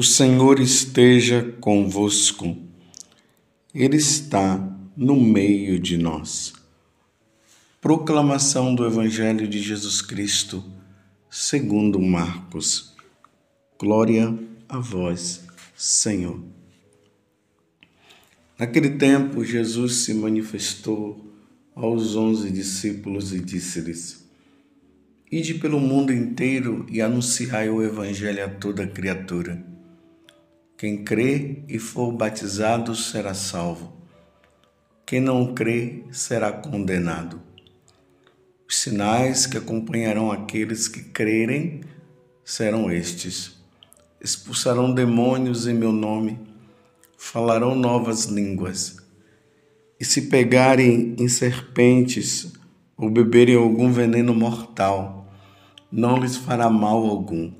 O Senhor esteja convosco, Ele está no meio de nós. Proclamação do Evangelho de Jesus Cristo, segundo Marcos. Glória a vós, Senhor. Naquele tempo, Jesus se manifestou aos onze discípulos e disse-lhes: Ide pelo mundo inteiro e anunciai o Evangelho a toda criatura. Quem crê e for batizado será salvo. Quem não crê será condenado. Os sinais que acompanharão aqueles que crerem serão estes: expulsarão demônios em meu nome, falarão novas línguas. E se pegarem em serpentes ou beberem algum veneno mortal, não lhes fará mal algum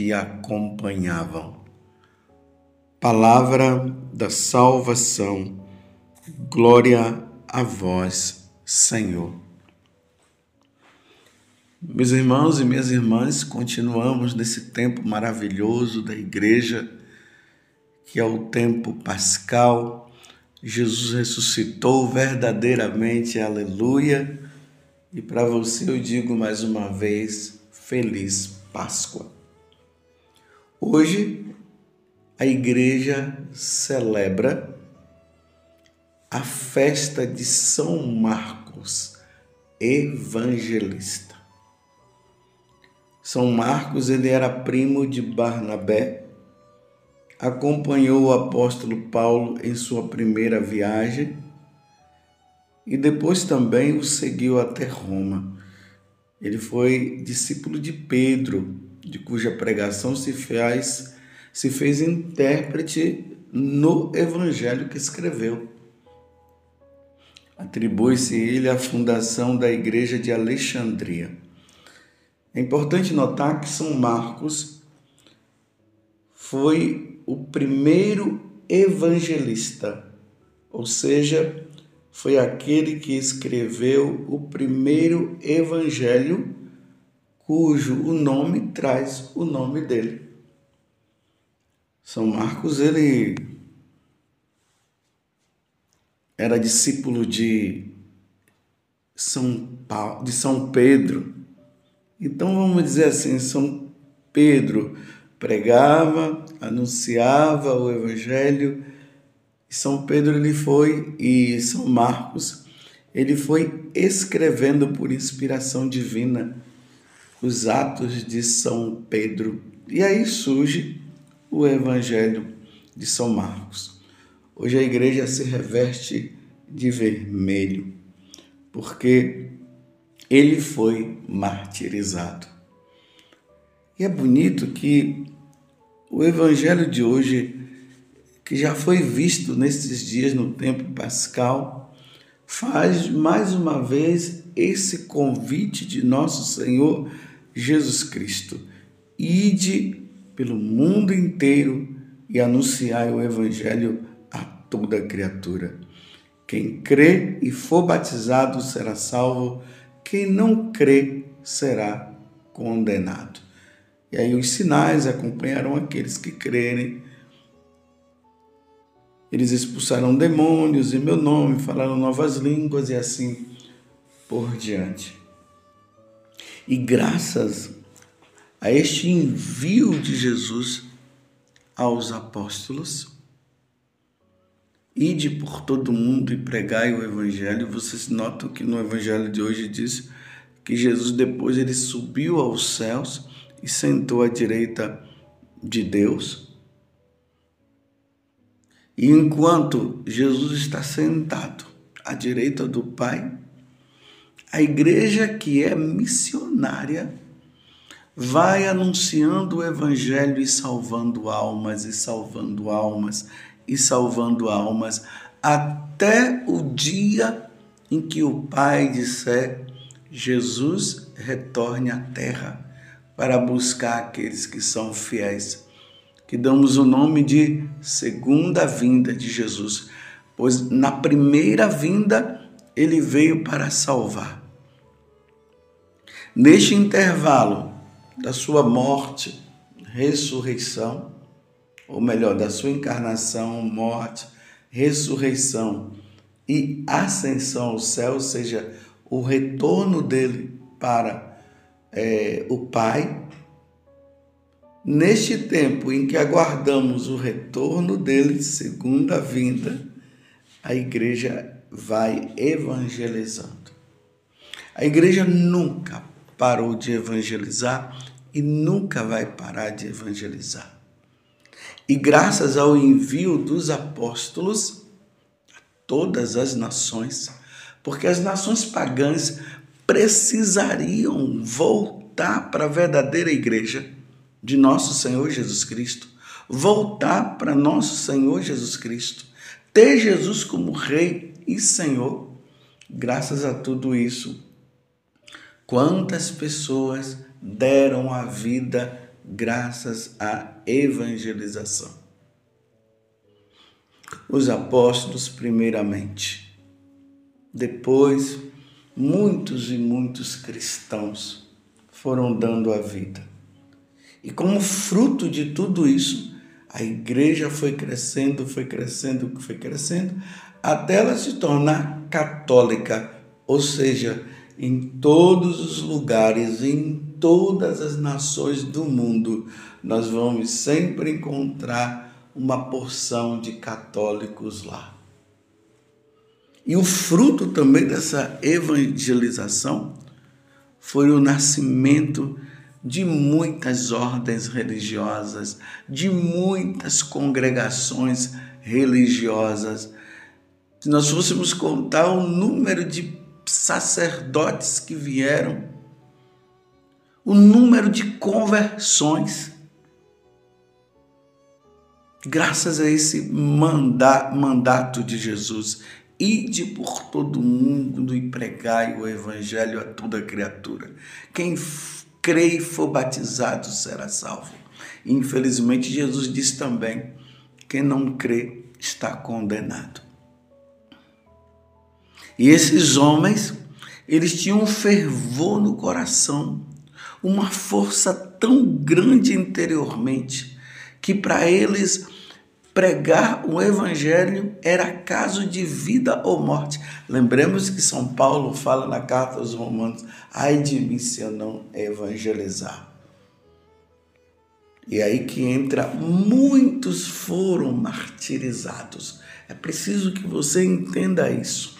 que acompanhavam. Palavra da salvação, glória a vós, Senhor. Meus irmãos e minhas irmãs, continuamos nesse tempo maravilhoso da igreja, que é o tempo pascal. Jesus ressuscitou verdadeiramente, aleluia. E para você eu digo mais uma vez, feliz Páscoa. Hoje a igreja celebra a festa de São Marcos, evangelista. São Marcos ele era primo de Barnabé, acompanhou o apóstolo Paulo em sua primeira viagem e depois também o seguiu até Roma. Ele foi discípulo de Pedro, de cuja pregação se fez, se fez intérprete no evangelho que escreveu. Atribui-se ele a fundação da igreja de Alexandria. É importante notar que São Marcos foi o primeiro evangelista, ou seja, foi aquele que escreveu o primeiro evangelho cujo o nome traz o nome dele. São Marcos, ele era discípulo de São Paulo, de São Pedro. Então vamos dizer assim, São Pedro pregava, anunciava o evangelho, São Pedro ele foi e São Marcos ele foi escrevendo por inspiração divina os Atos de São Pedro. E aí surge o Evangelho de São Marcos. Hoje a igreja se reveste de vermelho, porque ele foi martirizado. E é bonito que o evangelho de hoje, que já foi visto nesses dias no tempo pascal, faz mais uma vez esse convite de nosso Senhor Jesus Cristo. Ide pelo mundo inteiro e anunciai o Evangelho a toda criatura. Quem crê e for batizado será salvo, quem não crê será condenado. E aí os sinais acompanharão aqueles que crerem. Eles expulsarão demônios em meu nome, falaram novas línguas e assim por diante. E graças a este envio de Jesus aos apóstolos, ide por todo mundo e pregai o evangelho. Vocês notam que no evangelho de hoje diz que Jesus depois ele subiu aos céus e sentou à direita de Deus. E enquanto Jesus está sentado à direita do Pai, a igreja que é missionária vai anunciando o evangelho e salvando almas, e salvando almas, e salvando almas, até o dia em que o Pai disser: Jesus retorne à terra para buscar aqueles que são fiéis, que damos o nome de segunda vinda de Jesus, pois na primeira vinda ele veio para salvar. Neste intervalo da sua morte, ressurreição, ou melhor, da sua encarnação, morte, ressurreição e ascensão ao céu, ou seja, o retorno dele para é, o Pai, neste tempo em que aguardamos o retorno dele, segunda vinda, a igreja vai evangelizando. A igreja nunca parou de evangelizar e nunca vai parar de evangelizar. E graças ao envio dos apóstolos a todas as nações, porque as nações pagãs precisariam voltar para a verdadeira igreja de nosso Senhor Jesus Cristo, voltar para nosso Senhor Jesus Cristo, ter Jesus como Rei e Senhor. Graças a tudo isso, quantas pessoas deram a vida graças à evangelização. Os apóstolos, primeiramente. Depois, muitos e muitos cristãos foram dando a vida. E como fruto de tudo isso, a igreja foi crescendo, foi crescendo, foi crescendo, até ela se tornar católica, ou seja, em todos os lugares, em todas as nações do mundo, nós vamos sempre encontrar uma porção de católicos lá. E o fruto também dessa evangelização foi o nascimento de muitas ordens religiosas, de muitas congregações religiosas. Se nós fôssemos contar o número de sacerdotes que vieram, o número de conversões, graças a esse mandato de Jesus, ide por todo mundo e pregai o evangelho a toda criatura. Quem crê e for batizado será salvo. Infelizmente, Jesus diz também: quem não crê está condenado. E esses homens, eles tinham um fervor no coração, uma força tão grande interiormente, que para eles pregar o evangelho era caso de vida ou morte. Lembremos que São Paulo fala na carta aos Romanos: ai de mim se eu não evangelizar. E aí que entra, muitos foram martirizados. É preciso que você entenda isso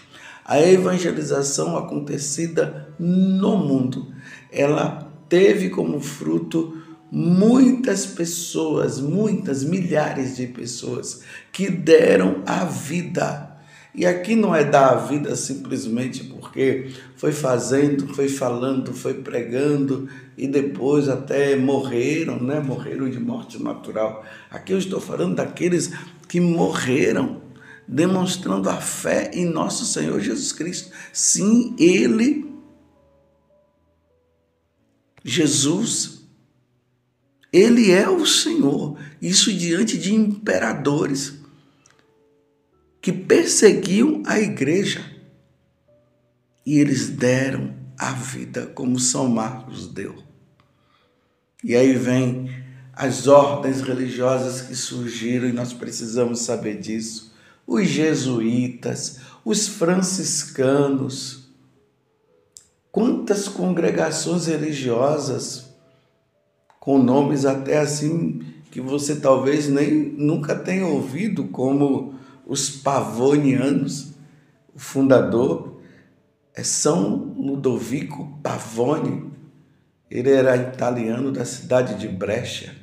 a evangelização acontecida no mundo, ela teve como fruto muitas pessoas, muitas milhares de pessoas que deram a vida. E aqui não é dar a vida simplesmente porque foi fazendo, foi falando, foi pregando e depois até morreram, né? Morreram de morte natural. Aqui eu estou falando daqueles que morreram demonstrando a fé em nosso Senhor Jesus Cristo. Sim, Ele, Jesus, Ele é o Senhor. Isso diante de imperadores que perseguiam a igreja. E eles deram a vida como São Marcos deu. E aí vem as ordens religiosas que surgiram e nós precisamos saber disso os jesuítas, os franciscanos. Quantas congregações religiosas com nomes até assim que você talvez nem nunca tenha ouvido, como os Pavonianos, o fundador é São Ludovico Pavone. Ele era italiano da cidade de Brecha.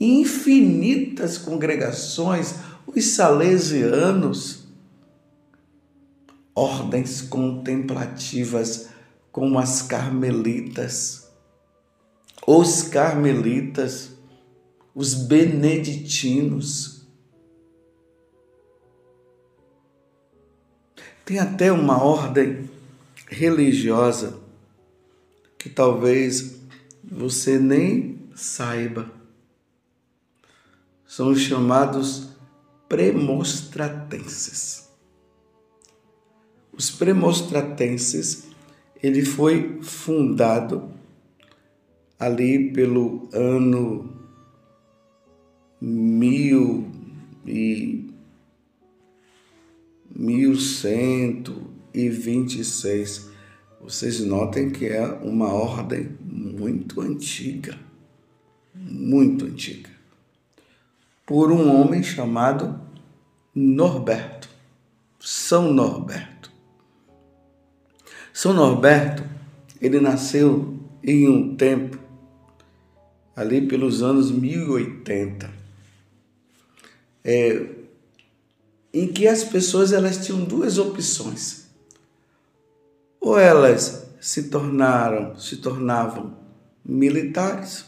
Infinitas congregações os salesianos, ordens contemplativas como as carmelitas, os carmelitas, os beneditinos. Tem até uma ordem religiosa que talvez você nem saiba. São os chamados premostratenses. Os premostratenses, ele foi fundado ali pelo ano mil e mil cento e vinte e seis. Vocês notem que é uma ordem muito antiga, muito antiga, por um homem chamado Norberto, São Norberto. São Norberto, ele nasceu em um tempo ali pelos anos 1080, é, em que as pessoas elas tinham duas opções. Ou elas se tornaram, se tornavam militares,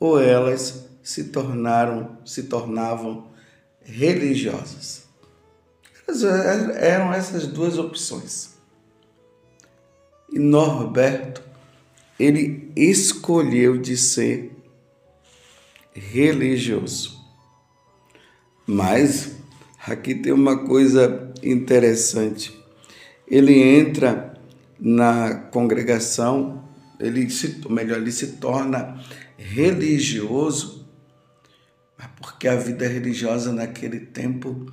ou elas se tornaram, se tornavam religiosas. Eram essas duas opções. E Norberto ele escolheu de ser religioso. Mas aqui tem uma coisa interessante. Ele entra na congregação, ele se, melhor, ele se torna religioso, porque a vida religiosa naquele tempo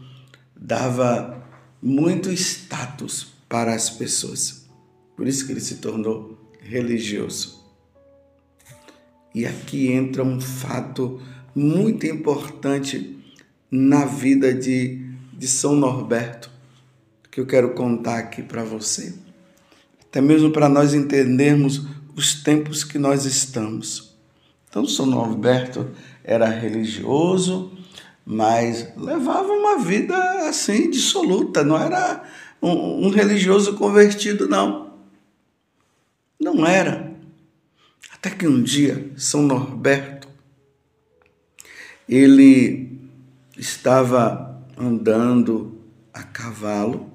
dava muito status para as pessoas. Por isso que ele se tornou religioso. E aqui entra um fato muito importante na vida de, de São Norberto, que eu quero contar aqui para você, até mesmo para nós entendermos os tempos que nós estamos. Então, São Norberto era religioso, mas levava uma vida assim dissoluta, não era um, um religioso convertido, não. Não era. Até que um dia, São Norberto, ele estava andando a cavalo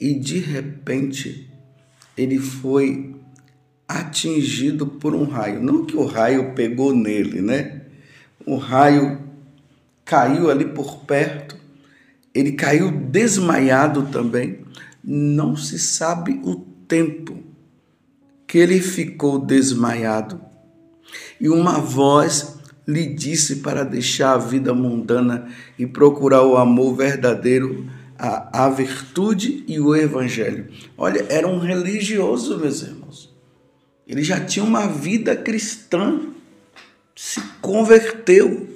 e de repente ele foi atingido por um raio. Não que o raio pegou nele, né? O raio caiu ali por perto, ele caiu desmaiado também. Não se sabe o tempo que ele ficou desmaiado e uma voz lhe disse para deixar a vida mundana e procurar o amor verdadeiro, a, a virtude e o evangelho. Olha, era um religioso, meus irmãos. Ele já tinha uma vida cristã, se converteu.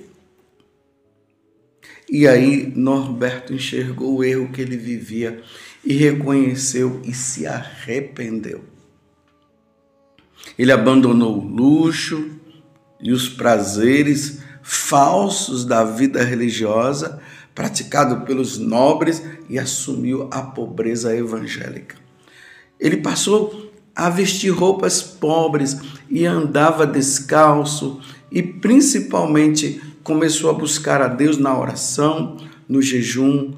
E aí Norberto enxergou o erro que ele vivia e reconheceu e se arrependeu. Ele abandonou o luxo e os prazeres falsos da vida religiosa praticado pelos nobres e assumiu a pobreza evangélica. Ele passou a vestir roupas pobres e andava descalço e principalmente começou a buscar a Deus na oração, no jejum,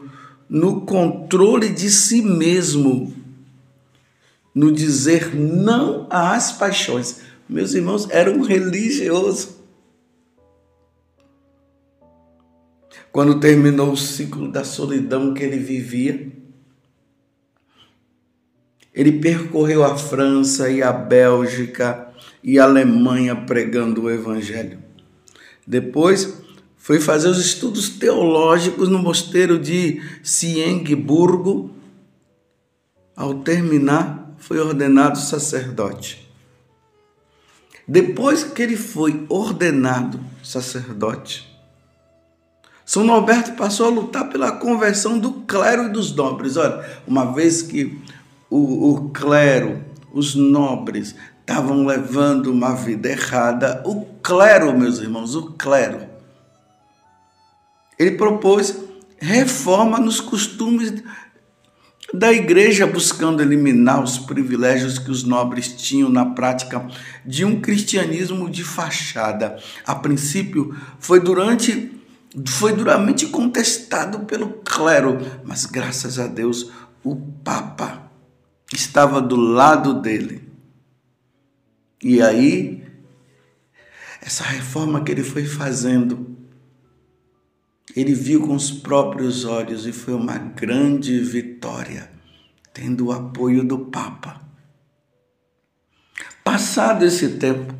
no controle de si mesmo, no dizer não às paixões. Meus irmãos, era um religioso. Quando terminou o ciclo da solidão que ele vivia, ele percorreu a França e a Bélgica e a Alemanha pregando o Evangelho. Depois, foi fazer os estudos teológicos no mosteiro de Siengburgo. Ao terminar, foi ordenado sacerdote. Depois que ele foi ordenado sacerdote, São Norberto passou a lutar pela conversão do clero e dos nobres. Olha, uma vez que o, o clero, os nobres, estavam levando uma vida errada, o clero, meus irmãos, o clero, ele propôs reforma nos costumes da igreja buscando eliminar os privilégios que os nobres tinham na prática de um cristianismo de fachada. A princípio, foi durante foi duramente contestado pelo clero, mas graças a Deus o papa estava do lado dele. E aí essa reforma que ele foi fazendo ele viu com os próprios olhos e foi uma grande vitória, tendo o apoio do Papa. Passado esse tempo,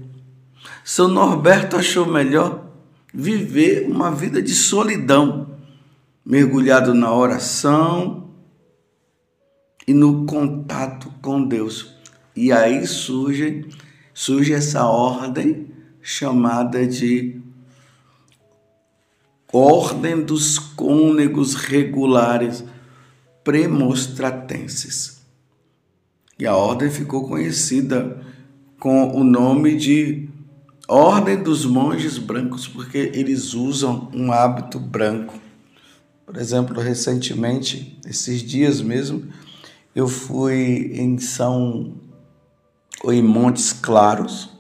São Norberto achou melhor viver uma vida de solidão, mergulhado na oração e no contato com Deus. E aí surge, surge essa ordem chamada de Ordem dos Cônegos Regulares Premostratenses. E a ordem ficou conhecida com o nome de Ordem dos Monges Brancos, porque eles usam um hábito branco. Por exemplo, recentemente, esses dias mesmo, eu fui em São ou em Montes Claros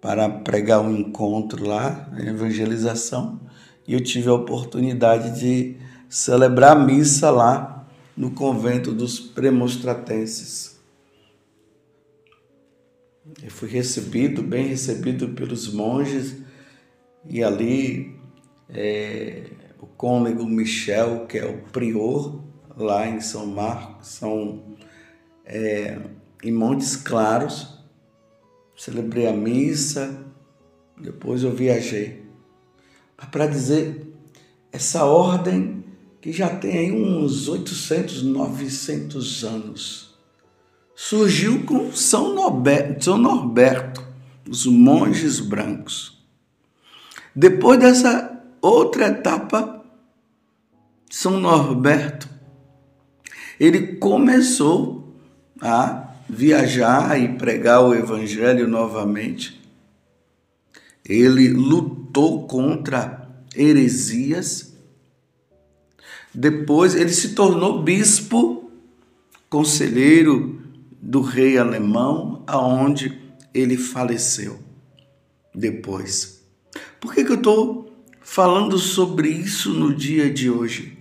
para pregar um encontro lá, evangelização e eu tive a oportunidade de celebrar a missa lá no convento dos premostratenses. Eu fui recebido, bem recebido pelos monges, e ali é, o cônego Michel, que é o prior lá em São Marcos, são é, em Montes Claros, celebrei a missa, depois eu viajei para dizer essa ordem que já tem aí uns 800, 900 anos. Surgiu com São Norberto, São Norberto os monges brancos. Depois dessa outra etapa, São Norberto, ele começou a viajar e pregar o evangelho novamente. Ele lutou contra heresias. Depois ele se tornou bispo, conselheiro do rei alemão, aonde ele faleceu depois. Por que, que eu estou falando sobre isso no dia de hoje?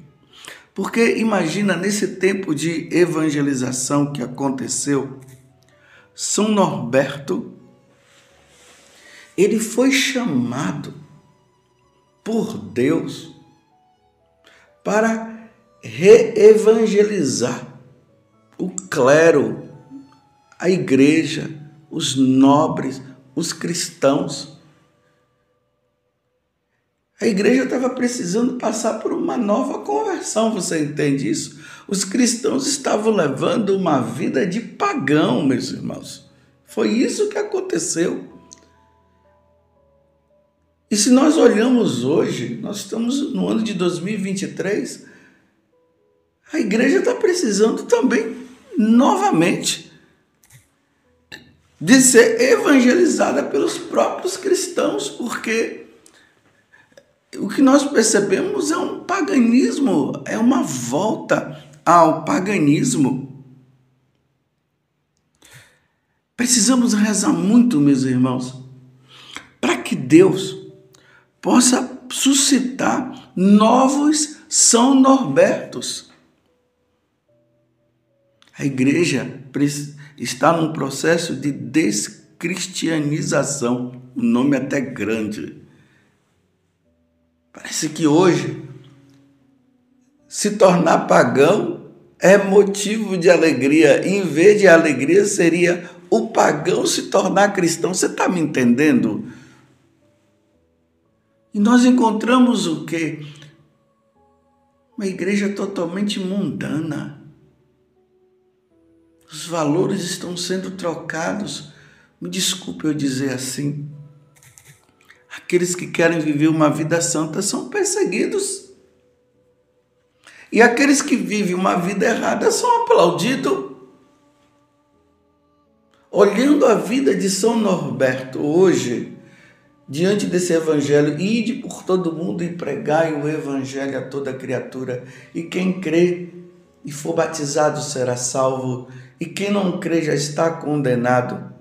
Porque imagina nesse tempo de evangelização que aconteceu, São Norberto ele foi chamado por Deus para reevangelizar o clero, a igreja, os nobres, os cristãos. A igreja estava precisando passar por uma nova conversão, você entende isso? Os cristãos estavam levando uma vida de pagão, meus irmãos. Foi isso que aconteceu. E se nós olhamos hoje, nós estamos no ano de 2023, a igreja está precisando também, novamente, de ser evangelizada pelos próprios cristãos, porque o que nós percebemos é um paganismo, é uma volta ao paganismo. Precisamos rezar muito, meus irmãos, para que Deus possa suscitar novos São Norbertos. A igreja está num processo de descristianização, um nome até grande. Parece que hoje se tornar pagão é motivo de alegria. Em vez de alegria, seria o pagão se tornar cristão. Você está me entendendo? E nós encontramos o quê? Uma igreja totalmente mundana. Os valores estão sendo trocados. Me desculpe eu dizer assim. Aqueles que querem viver uma vida santa são perseguidos. E aqueles que vivem uma vida errada são aplaudidos. Olhando a vida de São Norberto hoje, diante desse evangelho, ide por todo mundo e pregai o evangelho a toda criatura. E quem crê e for batizado será salvo, e quem não crê já está condenado.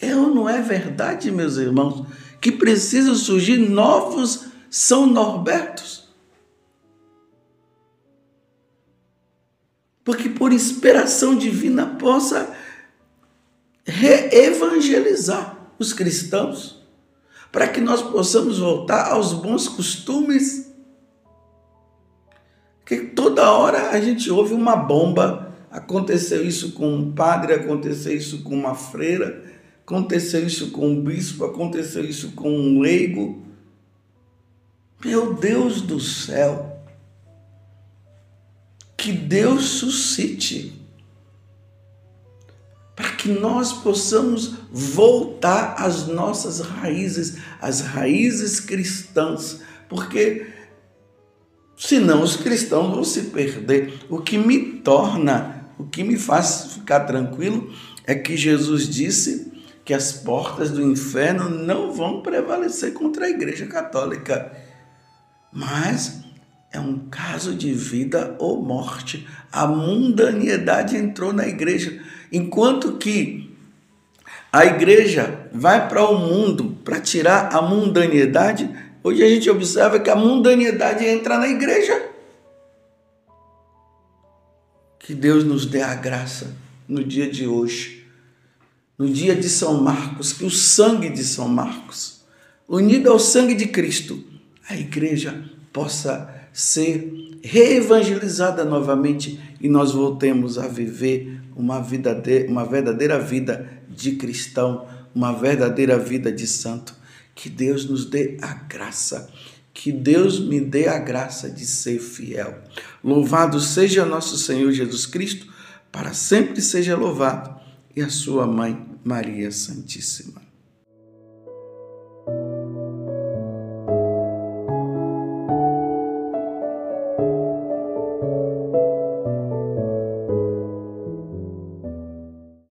É ou não é verdade, meus irmãos, que precisam surgir novos São Norbertos? Porque por inspiração divina possa reevangelizar os cristãos, para que nós possamos voltar aos bons costumes. Que toda hora a gente ouve uma bomba. Aconteceu isso com um padre, aconteceu isso com uma freira, aconteceu isso com um bispo, aconteceu isso com um leigo. Meu Deus do céu! Que Deus suscite para que nós possamos voltar às nossas raízes, às raízes cristãs, porque senão os cristãos vão se perder. O que me torna, o que me faz ficar tranquilo é que Jesus disse que as portas do inferno não vão prevalecer contra a Igreja Católica. Mas é um caso de vida ou morte. A mundanidade entrou na igreja. Enquanto que a igreja vai para o mundo para tirar a mundanidade, hoje a gente observa que a mundanidade entra na igreja. Que Deus nos dê a graça no dia de hoje, no dia de São Marcos, que o sangue de São Marcos, unido ao sangue de Cristo, a igreja possa ser reevangelizada novamente e nós voltemos a viver uma, vida de, uma verdadeira vida de cristão, uma verdadeira vida de santo. Que Deus nos dê a graça, que Deus me dê a graça de ser fiel. Louvado seja nosso Senhor Jesus Cristo, para sempre seja louvado, e a sua mãe, Maria Santíssima.